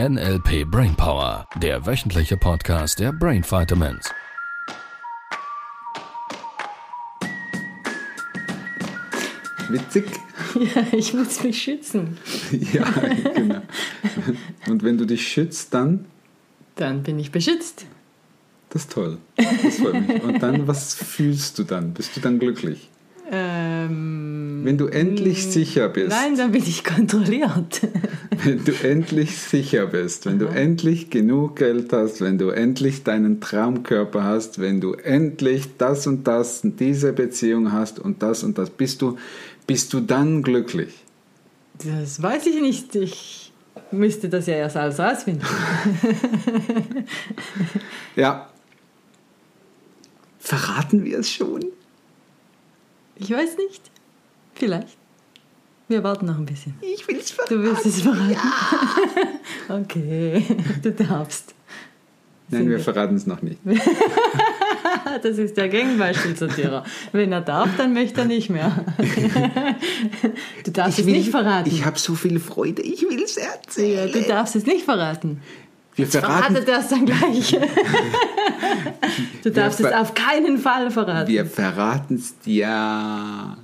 NLP Brainpower, der wöchentliche Podcast der Brain Vitamins. Witzig. Ja, ich muss mich schützen. Ja, genau. Und wenn du dich schützt, dann, Dann bin ich beschützt. das ist toll. Das freut mich. Und dann, was fühlst du dann? Bist du dann glücklich? Wenn du endlich sicher bist. nein, dann bin ich kontrolliert. Wenn du endlich sicher bist, wenn du endlich genug Geld hast, wenn du endlich deinen Traumkörper hast, wenn du endlich das und das, diese Beziehung hast und das und das, bist du, bist du dann glücklich? Das weiß ich nicht. Ich müsste das ja erst alles rausfinden. Ja. Verraten wir es schon? Ich weiß nicht. Vielleicht. Wir warten noch ein bisschen. Ich will es verraten. Du willst es verraten? Okay, du darfst. Nein, wir verraten es noch nicht. Das ist der Gegenbeispielsortierer. Wenn er darf, dann möchte er nicht mehr. Du darfst es nicht verraten. Ich habe so viel Freude, ich will es Ja, erzählen. du darfst es nicht verraten. wir verraten, Verratet das dann gleich. Du darfst es auf keinen Fall verraten. wir verraten es dir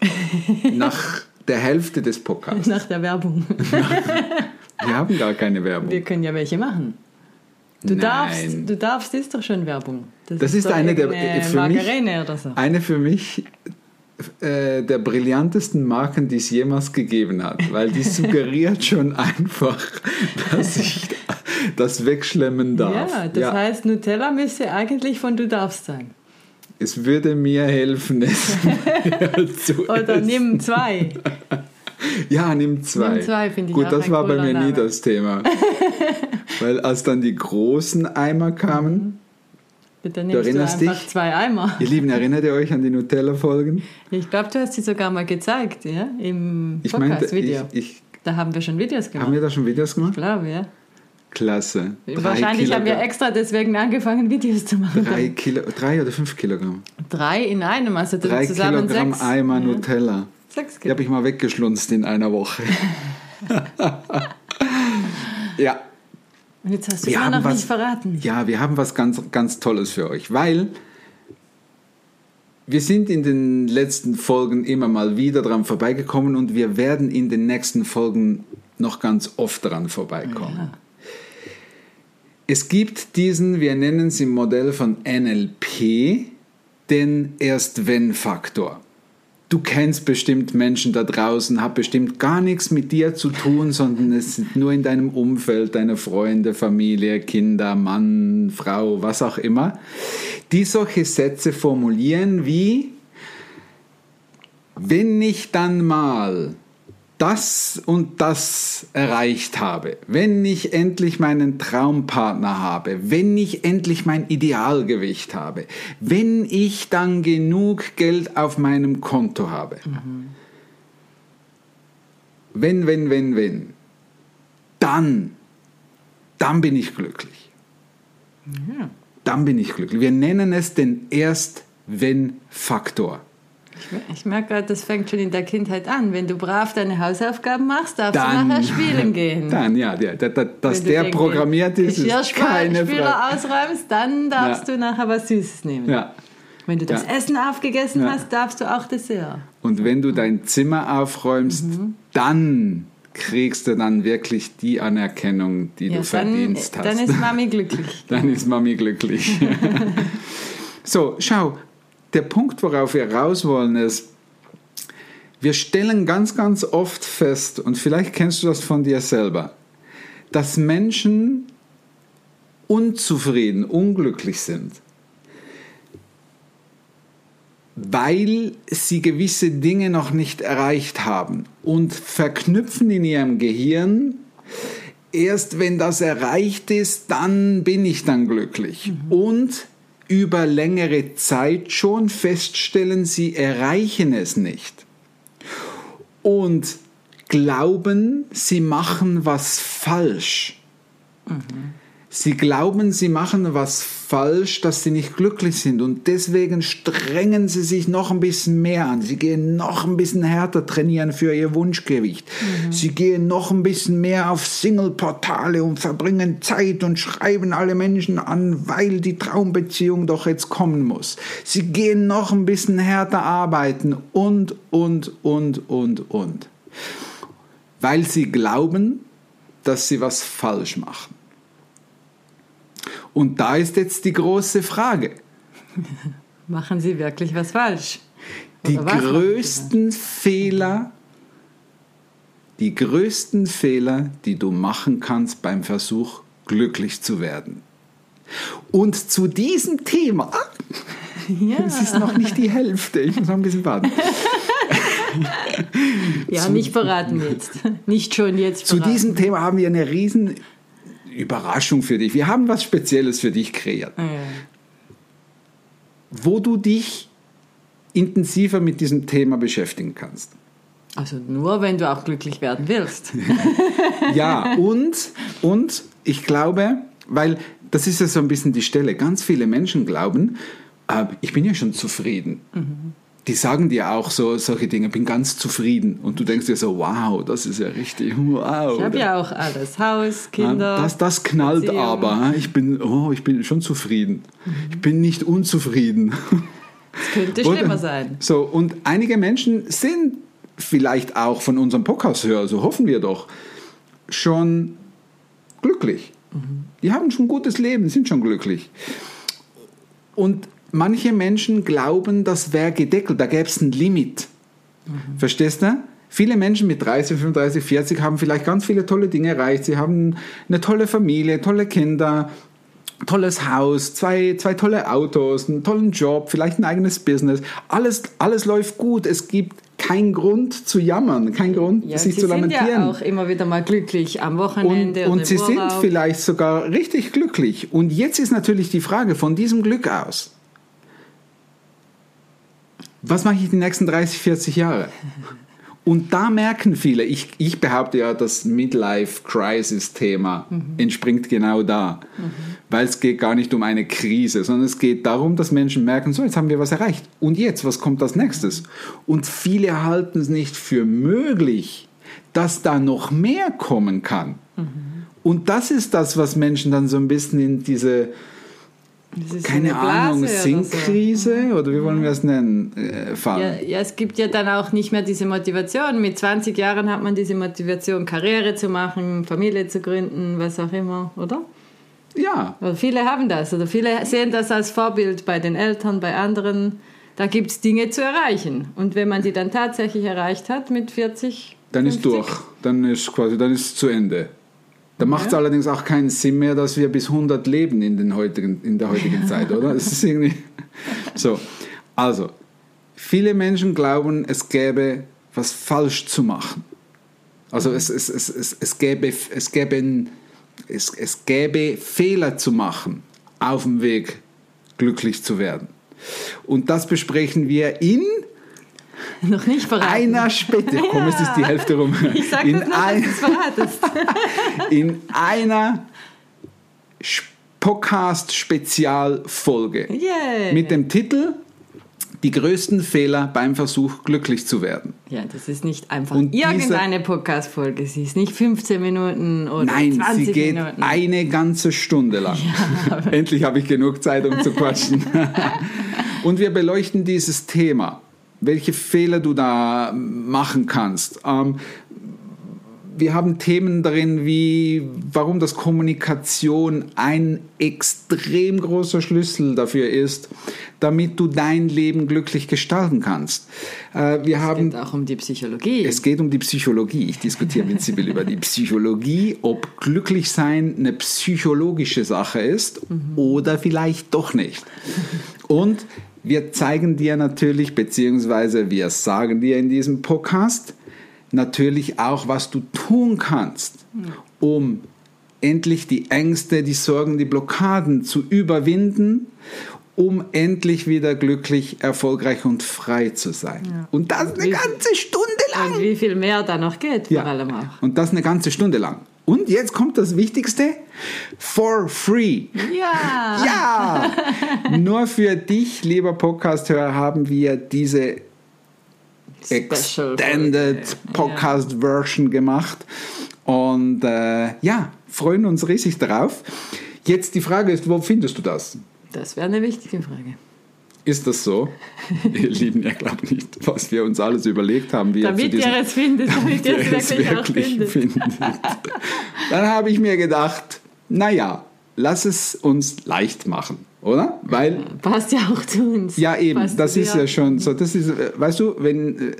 nach der Hälfte des Podcasts. Nach der Werbung. Wir haben gar keine Werbung. Wir können ja welche machen. Du Nein. darfst, du darfst, ist doch schon Werbung. Das ist doch eine der- für mich- Margarine oder so. Eine für mich äh, der brillantesten Marken, die es jemals gegeben hat, weil die suggeriert schon einfach, dass ich das wegschlemmen darf. Ja, das heißt, Nutella müsste eigentlich von du darfst sein. Es würde mir helfen, es zu Oder nimm zwei. Ja, nimm zwei. Nimm zwei, finde ich Gut, auch das war bei mir nie Name. das Thema. Weil als dann die großen Eimer kamen, Bitte Du nimmst du, erinnerst einfach dich? zwei Eimer. ihr Lieben, erinnert ihr euch an die Nutella-Folgen? Ich glaube, du hast sie sogar mal gezeigt, ja? Im Ich ich, Podcast-Video. ich, Da haben wir schon Videos haben gemacht. wir da schon Videos Ich gemacht? glaube, ja. Klasse. Drei Wahrscheinlich haben wir Kilogramm- extra deswegen angefangen, Videos zu machen. Drei, Kilo, drei oder fünf Kilogramm? Drei in einem, also Drei zusammen Kilogramm sechs. Eimer ja. Nutella. Sechs Die Kilo. habe ich mal weggeschlunzt in einer Woche. ja, Und jetzt hast du wir noch was, nicht verraten. Ja, wir haben was ganz, ganz Tolles für euch, weil wir sind in den letzten Folgen immer mal wieder dran vorbeigekommen und wir werden in den nächsten Folgen noch ganz oft dran vorbeikommen. Ja. Es gibt diesen, wir nennen es im Modell von NLP, den Erst-Wenn-Faktor. Du kennst bestimmt Menschen da draußen, hat bestimmt gar nichts mit dir zu tun, sondern es sind nur in deinem Umfeld, deine Freunde, Familie, Kinder, Mann, Frau, was auch immer, die solche Sätze formulieren wie, wenn ich dann mal das und das erreicht habe, wenn ich endlich meinen Traumpartner habe, wenn ich endlich mein Idealgewicht habe, wenn ich dann genug Geld auf meinem Konto habe. Wenn, wenn, wenn, wenn. Dann, dann bin ich glücklich. Dann bin ich glücklich. Wir nennen es den Erst-Wenn-Faktor. Ich, merke gerade, das fängt schon in der Kindheit an. Wenn du brav deine Hausaufgaben machst, darfst Dann- du nachher spielen gehen. Dann, ja, der, der, der, dass Wenn du der programmiert ist, ist keine Frage. Ausräumst, dann darfst Ja. du nachher was Süßes nehmen. Ja. Wenn du das Ja. Essen aufgegessen Ja. hast, darfst du auch Dessert. Und wenn du dein Zimmer aufräumst, Mhm. dann kriegst du dann wirklich die Anerkennung, die Ja, du dann, verdienst hast. dann ist Mami glücklich. Dann ist Mami glücklich. so, schau, der Punkt, worauf wir raus wollen, ist, wir stellen ganz, ganz oft fest, und vielleicht kennst du das von dir selber, dass Menschen unzufrieden, unglücklich sind, weil sie gewisse Dinge noch nicht erreicht haben und verknüpfen in ihrem Gehirn, erst wenn das erreicht ist, dann bin ich dann glücklich. Und über längere Zeit schon feststellen, sie erreichen es nicht. Und glauben, sie machen was falsch. Sie glauben, sie machen was falsch, dass sie nicht glücklich sind und deswegen strengen sie sich noch ein bisschen mehr an. Sie gehen noch ein bisschen härter trainieren für ihr Wunschgewicht. Mhm. Sie gehen noch ein bisschen mehr auf Single-Portale und verbringen Zeit und schreiben alle Menschen an, weil die Traumbeziehung doch jetzt kommen muss. Sie gehen noch ein bisschen härter arbeiten und, und, und, und, und. Weil sie glauben, dass sie was falsch machen. Und da ist jetzt die große Frage. Machen Sie wirklich was falsch? Oder die größten Fehler, die größten Fehler, die du machen kannst beim Versuch, glücklich zu werden. Und zu diesem Thema, ja. es ist noch nicht die Hälfte, ich muss noch ein bisschen warten. ja, zu, nicht verraten jetzt. Nicht schon jetzt verraten. Zu diesem Thema haben wir eine riesen Überraschung für dich. Wir haben was Spezielles für dich kreiert. Mhm. Wo du dich intensiver mit diesem Thema beschäftigen kannst. Also nur, wenn du auch glücklich werden willst. ja, und, und ich glaube, weil das ist ja so ein bisschen die Stelle, ganz viele Menschen glauben, äh, ich bin ja schon zufrieden. Mhm die sagen dir auch so solche Dinge, bin ganz zufrieden. Und du denkst dir so, wow, das ist ja richtig, wow. Ich habe ja auch alles, Haus, Kinder. Das, das knallt Beziehung. aber. Ich bin, oh, ich bin schon zufrieden. Mhm. Ich bin nicht unzufrieden. Es könnte schlimmer und, sein. So, und einige Menschen sind vielleicht auch von unserem Podcast-Hörer, so hoffen wir doch, schon glücklich. Mhm. Die haben schon ein gutes Leben, sind schon glücklich. Und manche Menschen glauben, das wäre gedeckelt, da gäbe es ein Limit. Mhm. Verstehst du? Viele Menschen mit 30, 35, 40 haben vielleicht ganz viele tolle Dinge erreicht. Sie haben eine tolle Familie, tolle Kinder, tolles Haus, zwei, zwei tolle Autos, einen tollen Job, vielleicht ein eigenes Business. Alles, alles läuft gut. Es gibt keinen Grund zu jammern, keinen Grund, ja, sich zu lamentieren. Sie sind ja auch immer wieder mal glücklich am Wochenende. Und, und sie Urlaub. sind vielleicht sogar richtig glücklich. Und jetzt ist natürlich die Frage von diesem Glück aus was mache ich die nächsten 30, 40 Jahre? Und da merken viele, ich, ich behaupte ja, das Midlife-Crisis-Thema mhm. entspringt genau da. Mhm. Weil es geht gar nicht um eine Krise, sondern es geht darum, dass Menschen merken, so, jetzt haben wir was erreicht. Und jetzt, was kommt als nächstes? Und viele halten es nicht für möglich, dass da noch mehr kommen kann. Mhm. Und das ist das, was Menschen dann so ein bisschen in diese keine Ahnung, Sinkkrise oder, so. oder, wie wollen wir es nennen, äh? Ja, ja, es gibt ja dann auch nicht mehr diese Motivation. Mit 20 Jahren hat man diese Motivation, Karriere zu machen, Familie zu gründen, was auch immer, oder? Ja. Oder viele haben das oder viele sehen das als Vorbild bei den Eltern, bei anderen. Da gibt es Dinge zu erreichen. Und wenn man die dann tatsächlich erreicht hat mit 40, dann 50, ist durch. Dann ist quasi, dann ist es zu Ende. Da macht es ja. allerdings auch keinen Sinn mehr, dass wir bis 100 leben in, den heutigen, in der heutigen Zeit, oder? Es ist irgendwie so. Also, viele Menschen glauben, es gäbe was falsch zu machen. Also es, es, es, es, es, gäbe, es, gäbe, es, es gäbe Fehler zu machen auf dem Weg, glücklich zu werden. Und das besprechen wir in Noch nicht verraten. Einer später. Komm, es ist die Hälfte rum. Ich sag in das noch, ein, dass verratest. in einer Podcast-Spezialfolge yeah. mit dem Titel die größten Fehler beim Versuch, glücklich zu werden. Ja, das ist nicht einfach Und irgendeine Podcast-Folge. Sie ist nicht 15 Minuten oder Nein, 20 sie geht Minuten. eine ganze Stunde lang. Ja, Endlich habe ich genug Zeit, um zu quatschen. Und wir beleuchten dieses Thema welche Fehler du da machen kannst. Ähm, wir haben Themen darin, wie warum das Kommunikation ein extrem großer Schlüssel dafür ist, damit du dein Leben glücklich gestalten kannst. Äh, wir es haben, geht auch um die Psychologie. Es geht um die Psychologie. Ich diskutiere mit Sibyl über die Psychologie, ob glücklich sein eine psychologische Sache ist mhm. oder vielleicht doch nicht. Und wir zeigen dir natürlich, beziehungsweise wir sagen dir in diesem Podcast natürlich auch, was du tun kannst, um endlich die Ängste, die Sorgen, die Blockaden zu überwinden, um endlich wieder glücklich, erfolgreich und frei zu sein. Ja. Und das eine ganze Stunde lang. Und wie viel mehr da noch geht, vor allem auch. Und das eine ganze Stunde lang. Und jetzt kommt das Wichtigste, for free. Ja. Ja! Nur für dich, lieber Podcast-Hörer, haben wir diese Special Extended. Podcast Version gemacht. Und äh, ja, freuen uns riesig darauf. Jetzt die Frage ist, wo findest du das? Das wäre eine wichtige Frage. Ist das so? Ihr Lieben, ihr glaubt nicht, was wir uns alles überlegt haben. Wie Damit zu diesem- ihr es findet, damit ihr ihr es wirklich, auch findet. findet. Dann habe ich mir gedacht, naja, lass es uns leicht machen, oder? Weil Passt ja auch zu uns. Ja, eben, Passt das ist ja schon so. Das ist, weißt du, wenn,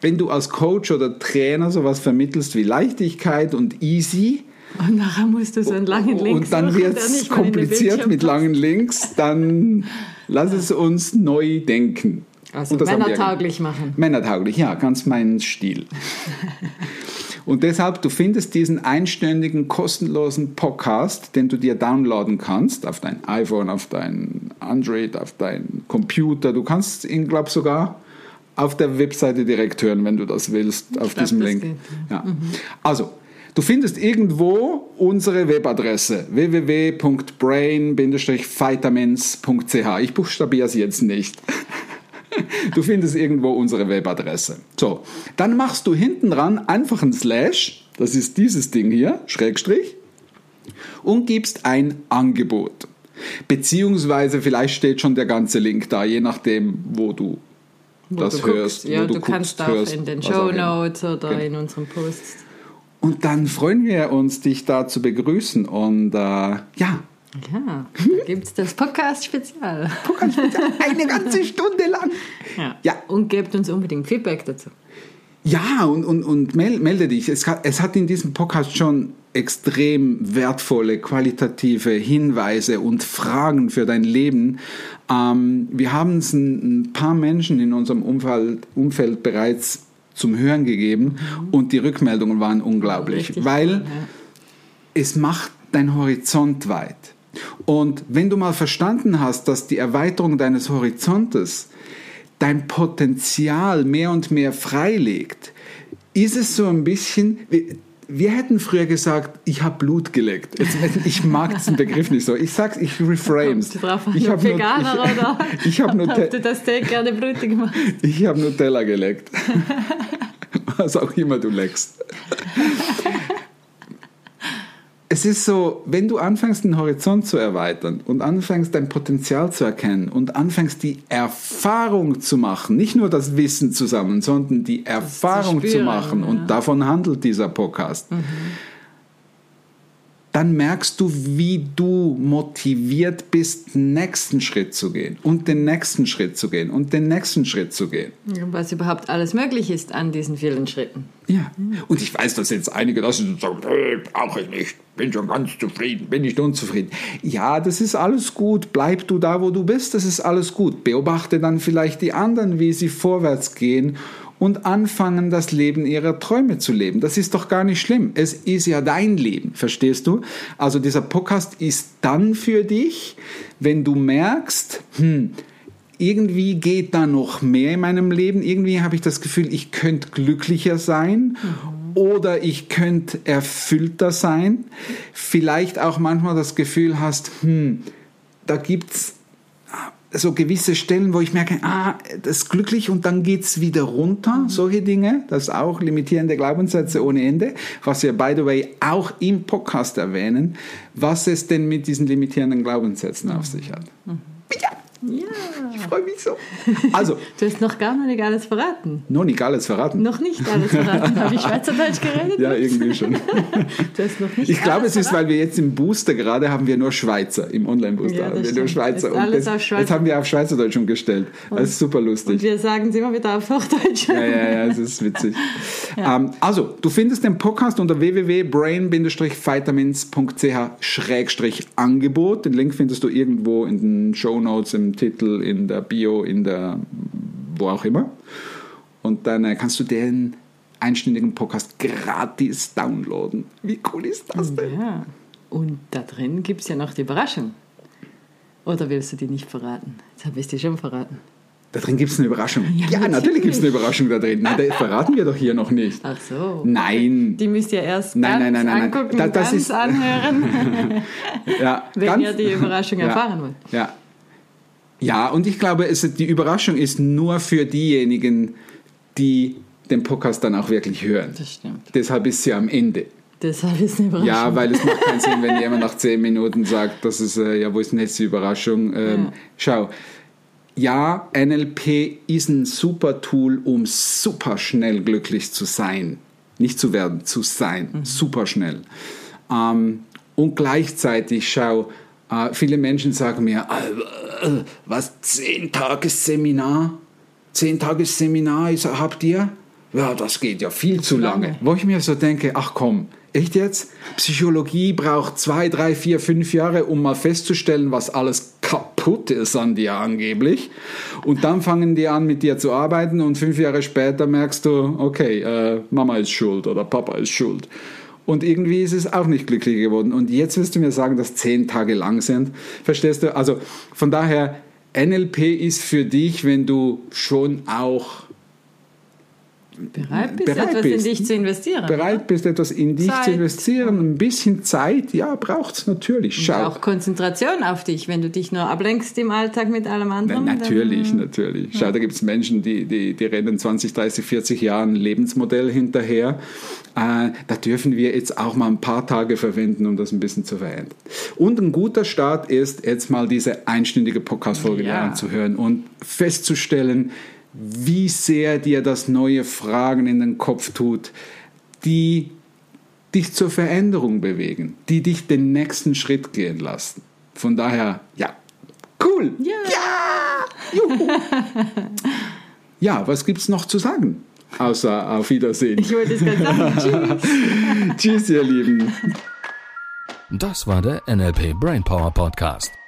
wenn du als Coach oder Trainer sowas vermittelst wie Leichtigkeit und easy Und nachher musst du so einen langen Link und dann wird es kompliziert mit langen Links, dann lass es uns neu denken. Also männertauglich machen. Männertauglich, ja, ganz mein Stil. Und deshalb, du findest diesen einstündigen, kostenlosen Podcast, den du dir downloaden kannst, auf dein iPhone, auf dein Android, auf dein Computer. Du kannst ihn, glaube ich, sogar auf der Webseite direkt hören, wenn du das willst, auf glaub, diesem Link. geht, Ja. Also, du findest irgendwo unsere Webadresse www.brain-vitamins.ch. Ich buchstabiere es jetzt nicht. Du findest irgendwo unsere Webadresse. So, dann machst du hinten dran einfach ein Slash, das ist dieses Ding hier, Schrägstrich, und gibst ein Angebot. Beziehungsweise vielleicht steht schon der ganze Link da, je nachdem, wo du Wo das du hörst. guckst. Ja, du, du kannst guckst, auch hörst, in den Show. Notes oder Genau. in unseren Posts. Und dann freuen wir uns, dich da zu begrüßen. Und äh, ja, Ja, da gibt es das Podcast-Spezial. eine ganze Stunde lang. Ja. Ja. Und gebt uns unbedingt Feedback dazu. Ja, und, und, und mel- melde dich. Es hat, es hat in diesem Podcast schon extrem wertvolle, qualitative Hinweise und Fragen für dein Leben. Ähm, wir haben es ein, ein paar Menschen in unserem Umfeld, Umfeld bereits zum Hören gegeben und die Rückmeldungen waren unglaublich, Richtig weil ja. es macht dein Horizont weit. Und wenn du mal verstanden hast, dass die Erweiterung deines Horizontes dein Potenzial mehr und mehr freilegt, ist es so ein bisschen, wir, hätten früher gesagt, ich habe Blut geleckt. Jetzt, ich mag diesen Begriff nicht so. Ich sag's, ich reframes. Drauf an, Ich ob hab nur- Veganer ich, oder ich habe Nutella, du das Steak gerne blutig machst. ich hab Nutella geleckt. Was auch immer du leckst. Es ist so, wenn du anfängst, den Horizont zu erweitern und anfängst, dein Potenzial zu erkennen und anfängst, die Erfahrung zu machen, nicht nur das Wissen zu sammeln, sondern die Erfahrung zu, spüren, machen, ja. und davon handelt dieser Podcast, dann merkst du, wie du motiviert bist, den nächsten Schritt zu gehen und den nächsten Schritt zu gehen und den nächsten Schritt zu gehen. Was überhaupt alles möglich ist an diesen vielen Schritten. Ja, und ich weiß, dass jetzt einige das sind und sagen, nee, brauche ich nicht, bin schon ganz zufrieden, bin nicht unzufrieden. Ja, das ist alles gut, bleib du da, wo du bist, das ist alles gut. Beobachte dann vielleicht die anderen, wie sie vorwärts gehen und anfangen, das Leben ihrer Träume zu leben. Das ist doch gar nicht schlimm. Es ist ja dein Leben, verstehst du? Also dieser Podcast ist dann für dich, wenn du merkst, hm, irgendwie geht da noch mehr in meinem Leben. Irgendwie habe ich das Gefühl, ich könnte glücklicher sein oder ich könnte erfüllter sein. Vielleicht auch manchmal das Gefühl hast, hm, da gibt es so gewisse Stellen, wo ich merke, ah, das ist glücklich und dann geht's wieder runter. Solche Dinge, das ist auch limitierende Glaubenssätze ohne Ende, was wir, by the way, auch im Podcast erwähnen, was es denn mit diesen limitierenden Glaubenssätzen auf sich hat. Ja, Ja. ich freue mich so. Also, Du hast noch gar nicht alles verraten. noch nicht alles verraten. Noch nicht alles verraten. Habe ich Schweizerdeutsch geredet? Ja, irgendwie schon. Du hast noch nicht Ich glaube, es ist, verraten. weil wir jetzt im Booster gerade haben wir nur Schweizer, im Online-Booster Ja, haben wir nur stimmt. Schweizer. Ist alles das, auf Schweizer. das haben wir auf Schweizerdeutsch umgestellt. Das ist super lustig. Und wir sagen es immer wieder auf Hochdeutsch. Ja, ja, ja, es ist witzig. Ähm, also, du findest den Podcast unter www.brain-vitamins.ch-angebot. Den Link findest du irgendwo in den Show Notes, im Titel, in der Bio, in der wo auch immer. Und dann äh, kannst du den einstündigen Podcast gratis downloaden. Wie cool ist das denn? Ja. Und da drin gibt es ja noch die Überraschung. Oder willst du die nicht verraten? Jetzt habe ich die schon verraten. Da drin gibt es eine Überraschung. Ja, natürlich. natürlich gibt es eine Überraschung da drin. Na, das verraten wir doch hier noch nicht. Ach so. Nein. Die müsst ihr erst Nein, ganz nein, nein, nein, nein. angucken, Da- ganz ist- anhören, Ja, wenn ganz- ihr die Überraschung Ja. erfahren wollt. Ja. Ja, und ich glaube, es, die Überraschung ist nur für diejenigen, die den Podcast dann auch wirklich hören. Das stimmt. Deshalb ist sie am Ende. Deshalb ist eine Überraschung. Ja, weil es macht keinen Sinn, wenn jemand nach zehn Minuten sagt, das ist, äh, ja, wo ist denn jetzt die Überraschung? Ähm, Ja. Schau, ja, NLP ist ein super Tool, um super schnell glücklich zu sein. Nicht zu werden, zu sein. Super schnell. Ähm, und gleichzeitig, schau, viele Menschen sagen mir, äh, was, zehn Tages Seminar? Zehn Tages Seminar habt ihr? Ja, das geht ja viel zu lange. lange. Wo ich mir so denke, ach komm, echt jetzt? Psychologie braucht zwei, drei, vier, fünf Jahre, um mal festzustellen, was alles kaputt ist an dir angeblich. Und dann fangen die an, mit dir zu arbeiten und fünf Jahre später merkst du, okay, äh, Mama ist schuld oder Papa ist schuld. Und irgendwie ist es auch nicht glücklich geworden. Und jetzt wirst du mir sagen, dass zehn Tage lang sind. Verstehst du? Also von daher, NLP ist für dich, wenn du schon auch bereit bist, bereit etwas bist. in dich zu investieren. bereit bist, etwas in dich Zeit. zu investieren, ein bisschen Zeit, ja, braucht es natürlich. Und Schau. auch Konzentration auf dich, wenn du dich nur ablenkst im Alltag mit allem Na, anderen. natürlich, dann, natürlich. Schau, da gibt es Menschen, die, die, die rennen 20, 30, 40 Jahre ein Lebensmodell hinterher. Äh, da dürfen wir jetzt auch mal ein paar Tage verwenden, um das ein bisschen zu verändern. Und ein guter Start ist, jetzt mal diese einstündige Podcast-Folge Ja. anzuhören und festzustellen, wie sehr dir das neue Fragen in den Kopf tut, die dich zur Veränderung bewegen, die dich den nächsten Schritt gehen lassen. Von daher, ja, cool. Ja. Juhu. ja, was gibt's noch zu sagen? Außer auf Wiedersehen. Ich wollte es gerade sagen. Tschüss. Tschüss, ihr Lieben. Das war der NLP Brainpower Podcast.